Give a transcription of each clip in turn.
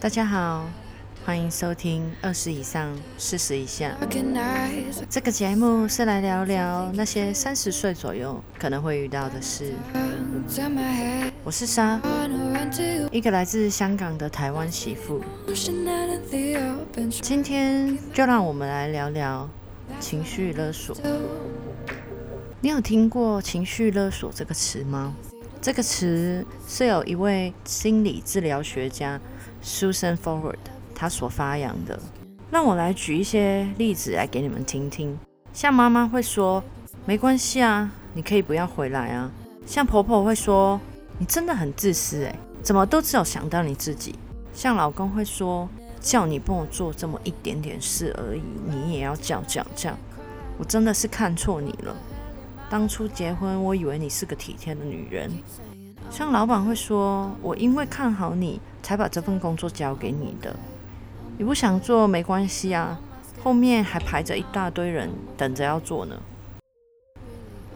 大家好，欢迎收听二十以上四十以下。这个节目是来聊聊那些三十岁左右可能会遇到的事。我是莎，一个来自香港的台湾媳妇。今天就让我们来聊聊情绪勒索。你有听过情绪勒索这个词吗？这个词是有一位心理治疗学家。Susan Forward，他所发扬的，让我来举一些例子来给你们听听。像妈妈会说：“没关系啊，你可以不要回来啊。”像婆婆会说：“你真的很自私诶，怎么都只有想到你自己。”像老公会说：“叫你帮我做这么一点点事而已，你也要叫叫叫，我真的是看错你了。当初结婚，我以为你是个体贴的女人。”像老板会说：“我因为看好你。”才把这份工作交给你的，你不想做没关系啊，后面还排着一大堆人等着要做呢。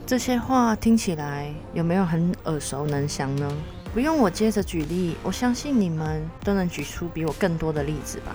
这些话听起来有没有很耳熟能详呢？不用我接着举例，我相信你们都能举出比我更多的例子吧。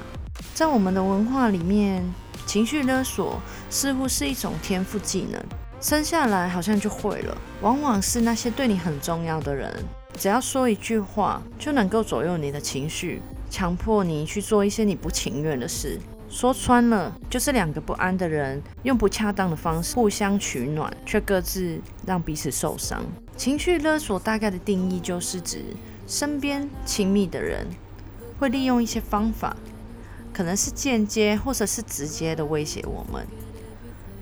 在我们的文化里面，情绪勒索似乎是一种天赋技能，生下来好像就会了。往往是那些对你很重要的人。只要说一句话，就能够左右你的情绪，强迫你去做一些你不情愿的事。说穿了，就是两个不安的人用不恰当的方式互相取暖，却各自让彼此受伤。情绪勒索大概的定义就是指身边亲密的人会利用一些方法，可能是间接或者是直接的威胁我们。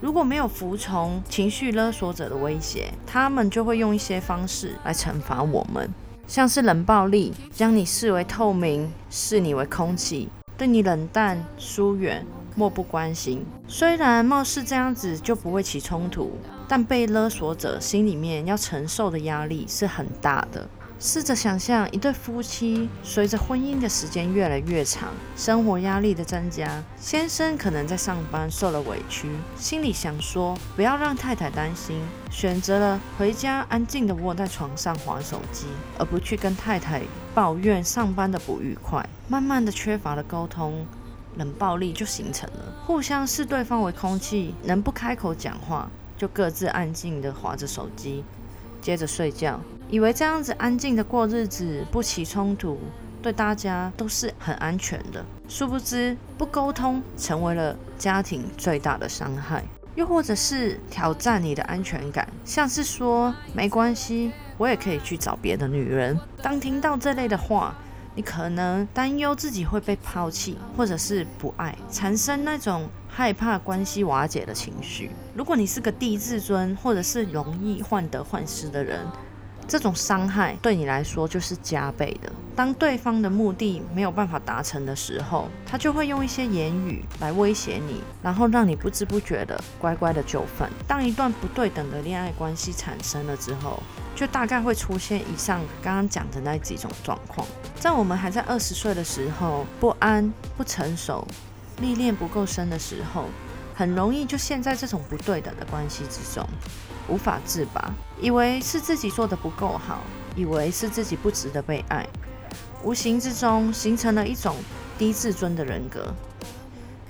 如果没有服从情绪勒索者的威胁，他们就会用一些方式来惩罚我们，像是冷暴力，将你视为透明，视你为空气，对你冷淡、疏远、漠不关心。虽然貌似这样子就不会起冲突，但被勒索者心里面要承受的压力是很大的。试着想象一对夫妻，随着婚姻的时间越来越长，生活压力的增加，先生可能在上班受了委屈，心里想说不要让太太担心，选择了回家安静的窝在床上划手机，而不去跟太太抱怨上班的不愉快。慢慢的缺乏了沟通，冷暴力就形成了，互相视对方为空气，能不开口讲话，就各自安静的划着手机，接着睡觉。以为这样子安静的过日子不起冲突，对大家都是很安全的。殊不知，不沟通成为了家庭最大的伤害，又或者是挑战你的安全感，像是说没关系，我也可以去找别的女人。当听到这类的话，你可能担忧自己会被抛弃，或者是不爱，产生那种害怕关系瓦解的情绪。如果你是个低自尊，或者是容易患得患失的人，这种伤害对你来说就是加倍的。当对方的目的没有办法达成的时候，他就会用一些言语来威胁你，然后让你不知不觉的乖乖的就范。当一段不对等的恋爱关系产生了之后，就大概会出现以上刚刚讲的那几种状况。在我们还在二十岁的时候，不安、不成熟、历练不够深的时候。很容易就陷在这种不对等的关系之中，无法自拔，以为是自己做的不够好，以为是自己不值得被爱，无形之中形成了一种低自尊的人格，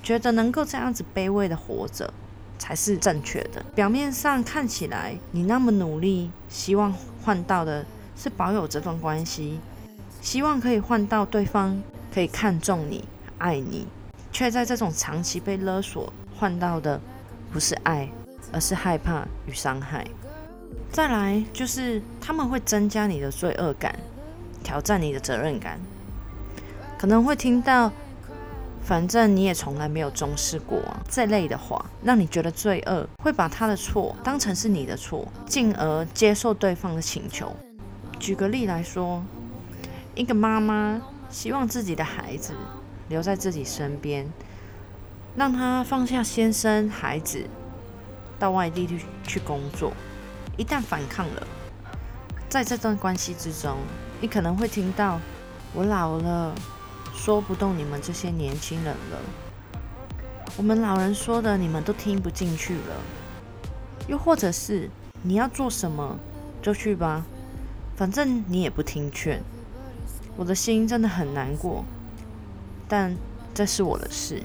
觉得能够这样子卑微的活着才是正确的。表面上看起来你那么努力，希望换到的是保有这段关系，希望可以换到对方可以看重你、爱你，却在这种长期被勒索。换到的不是爱，而是害怕与伤害。再来就是他们会增加你的罪恶感，挑战你的责任感。可能会听到“反正你也从来没有重视过”这类的话，让你觉得罪恶，会把他的错当成是你的错，进而接受对方的请求。举个例来说，一个妈妈希望自己的孩子留在自己身边。让他放下先生、孩子，到外地去去工作。一旦反抗了，在这段关系之中，你可能会听到“我老了，说不动你们这些年轻人了”。我们老人说的，你们都听不进去了。又或者是你要做什么就去吧，反正你也不听劝。我的心真的很难过。但这是我的事。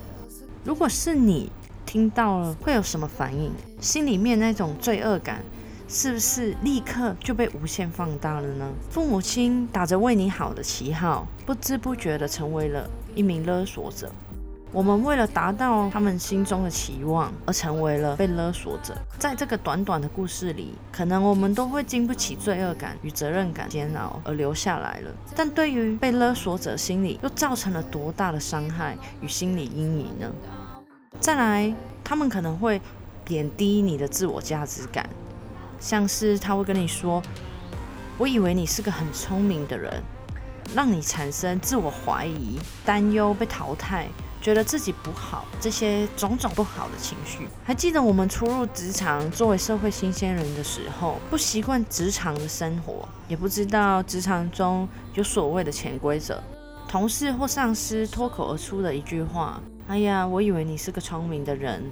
如果是你听到了，会有什么反应？心里面那种罪恶感，是不是立刻就被无限放大了呢？父母亲打着为你好的旗号，不知不觉的成为了一名勒索者。我们为了达到他们心中的期望，而成为了被勒索者。在这个短短的故事里，可能我们都会经不起罪恶感与责任感煎熬而留下来了。但对于被勒索者心里，又造成了多大的伤害与心理阴影呢？再来，他们可能会贬低你的自我价值感，像是他会跟你说：“我以为你是个很聪明的人”，让你产生自我怀疑、担忧、被淘汰。觉得自己不好，这些种种不好的情绪。还记得我们初入职场，作为社会新鲜人的时候，不习惯职场的生活，也不知道职场中有所谓的潜规则。同事或上司脱口而出的一句话：“哎呀，我以为你是个聪明的人。”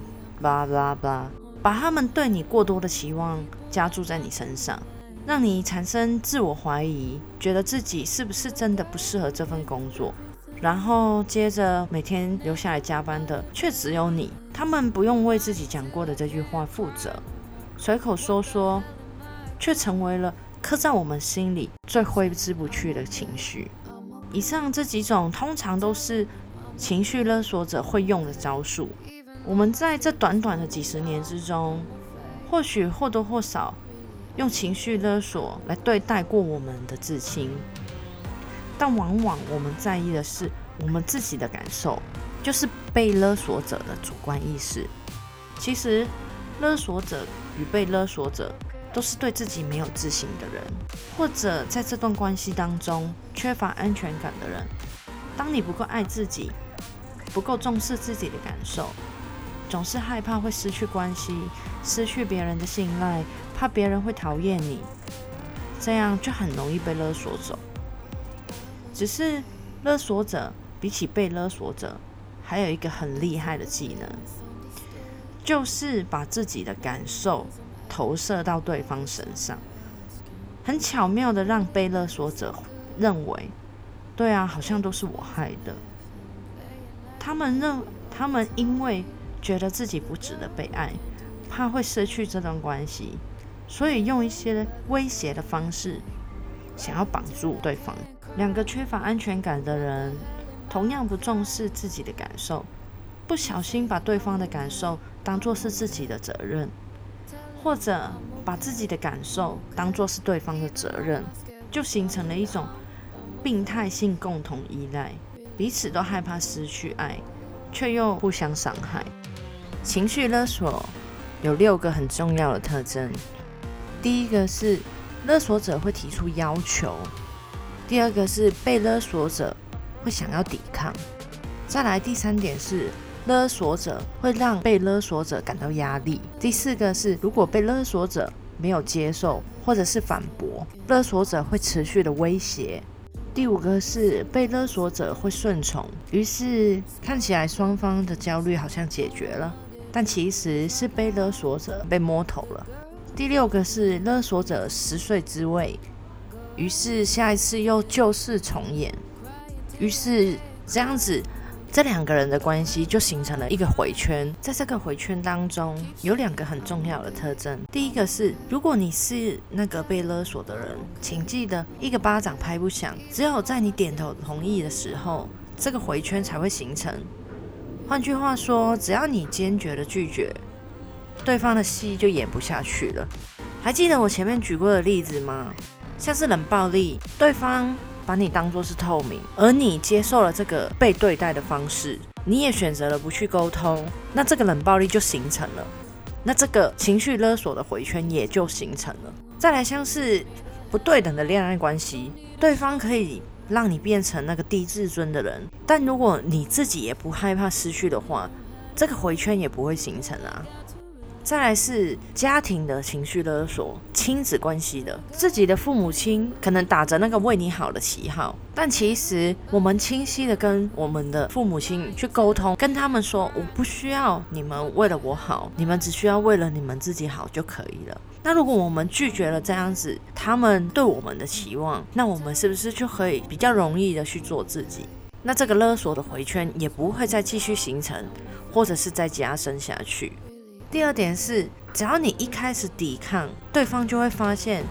叭叭叭，把他们对你过多的期望加注在你身上，让你产生自我怀疑，觉得自己是不是真的不适合这份工作。然后接着每天留下来加班的却只有你，他们不用为自己讲过的这句话负责，随口说说，却成为了刻在我们心里最挥之不去的情绪。以上这几种通常都是情绪勒索者会用的招数。我们在这短短的几十年之中，或许或多或少用情绪勒索来对待过我们的至亲。但往往我们在意的是我们自己的感受，就是被勒索者的主观意识。其实，勒索者与被勒索者都是对自己没有自信的人，或者在这段关系当中缺乏安全感的人。当你不够爱自己，不够重视自己的感受，总是害怕会失去关系，失去别人的信赖，怕别人会讨厌你，这样就很容易被勒索走。只是勒索者比起被勒索者，还有一个很厉害的技能，就是把自己的感受投射到对方身上，很巧妙的让被勒索者认为，对啊，好像都是我害的。他们认，他们因为觉得自己不值得被爱，怕会失去这段关系，所以用一些威胁的方式，想要绑住对方。两个缺乏安全感的人，同样不重视自己的感受，不小心把对方的感受当作是自己的责任，或者把自己的感受当作是对方的责任，就形成了一种病态性共同依赖，彼此都害怕失去爱，却又互相伤害。情绪勒索有六个很重要的特征，第一个是勒索者会提出要求。第二个是被勒索者会想要抵抗，再来第三点是勒索者会让被勒索者感到压力。第四个是如果被勒索者没有接受或者是反驳，勒索者会持续的威胁。第五个是被勒索者会顺从，于是看起来双方的焦虑好像解决了，但其实是被勒索者被摸头了。第六个是勒索者十岁之位。于是下一次又旧事重演，于是这样子，这两个人的关系就形成了一个回圈。在这个回圈当中，有两个很重要的特征。第一个是，如果你是那个被勒索的人，请记得，一个巴掌拍不响，只有在你点头同意的时候，这个回圈才会形成。换句话说，只要你坚决的拒绝，对方的戏就演不下去了。还记得我前面举过的例子吗？像是冷暴力，对方把你当作是透明，而你接受了这个被对待的方式，你也选择了不去沟通，那这个冷暴力就形成了，那这个情绪勒索的回圈也就形成了。再来像是不对等的恋爱关系，对方可以让你变成那个低自尊的人，但如果你自己也不害怕失去的话，这个回圈也不会形成啊。再来是家庭的情绪勒索，亲子关系的，自己的父母亲可能打着那个为你好的旗号，但其实我们清晰的跟我们的父母亲去沟通，跟他们说，我不需要你们为了我好，你们只需要为了你们自己好就可以了。那如果我们拒绝了这样子他们对我们的期望，那我们是不是就可以比较容易的去做自己？那这个勒索的回圈也不会再继续形成，或者是再加深下去。第二点是，只要你一开始抵抗，对方就会发现，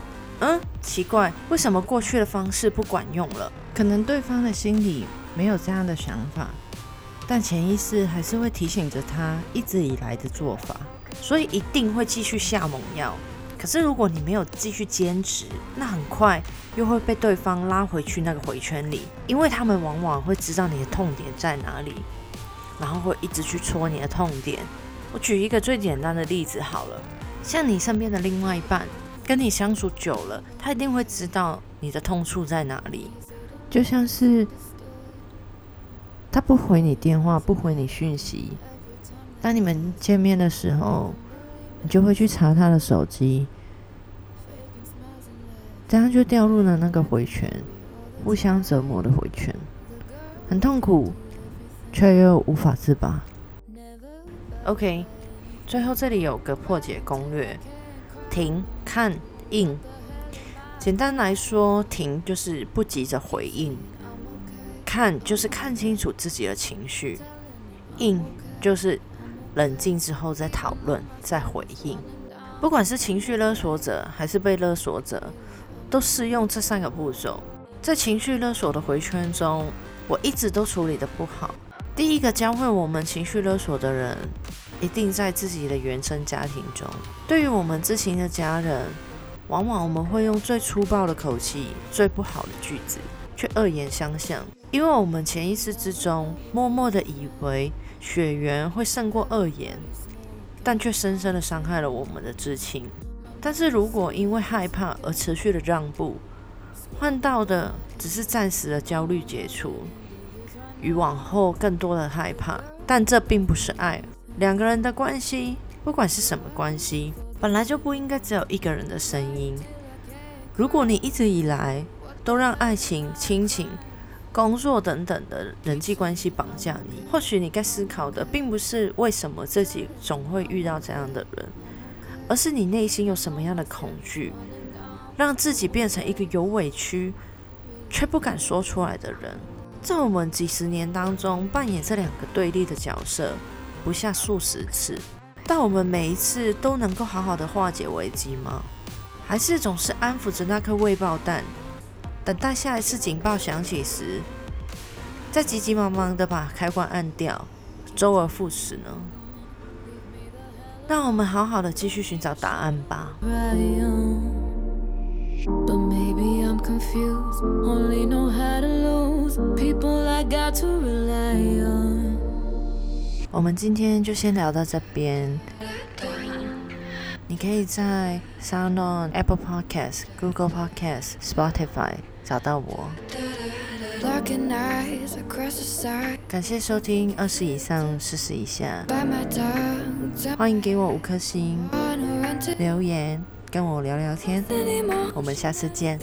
嗯，奇怪，为什么过去的方式不管用了？可能对方的心里没有这样的想法，但潜意识还是会提醒着他一直以来的做法，所以一定会继续下猛药。可是如果你没有继续坚持，那很快又会被对方拉回去那个回圈里，因为他们往往会知道你的痛点在哪里，然后会一直去戳你的痛点。我举一个最简单的例子好了，像你身边的另外一半，跟你相处久了，他一定会知道你的痛处在哪里。就像是他不回你电话，不回你讯息，当你们见面的时候，你就会去查他的手机，这样就掉入了那个回圈，互相折磨的回圈，很痛苦，却又无法自拔。OK，最后这里有个破解攻略：停、看、应。简单来说，停就是不急着回应；看就是看清楚自己的情绪；应就是冷静之后再讨论、再回应。不管是情绪勒索者还是被勒索者，都适用这三个步骤。在情绪勒索的回圈中，我一直都处理的不好。第一个教会我们情绪勒索的人，一定在自己的原生家庭中。对于我们知情的家人，往往我们会用最粗暴的口气、最不好的句子，去恶言相向。因为我们潜意识之中，默默的以为血缘会胜过恶言，但却深深的伤害了我们的至亲。但是如果因为害怕而持续的让步，换到的只是暂时的焦虑解除。与往后更多的害怕，但这并不是爱。两个人的关系，不管是什么关系，本来就不应该只有一个人的声音。如果你一直以来都让爱情、亲情、工作等等的人际关系绑架你，或许你该思考的，并不是为什么自己总会遇到这样的人，而是你内心有什么样的恐惧，让自己变成一个有委屈却不敢说出来的人。在我们几十年当中，扮演这两个对立的角色不下数十次，但我们每一次都能够好好的化解危机吗？还是总是安抚着那颗未爆弹，等待下一次警报响起时，再急急忙忙的把开关按掉，周而复始呢？让我们好好的继续寻找答案吧。我们今天就先聊到这边。你可以在 SoundOn、Apple Podcasts、Google Podcasts、Spotify 找到我。感谢收听二十以上四十以下，欢迎给我五颗星留言。跟我聊聊天，我们下次见。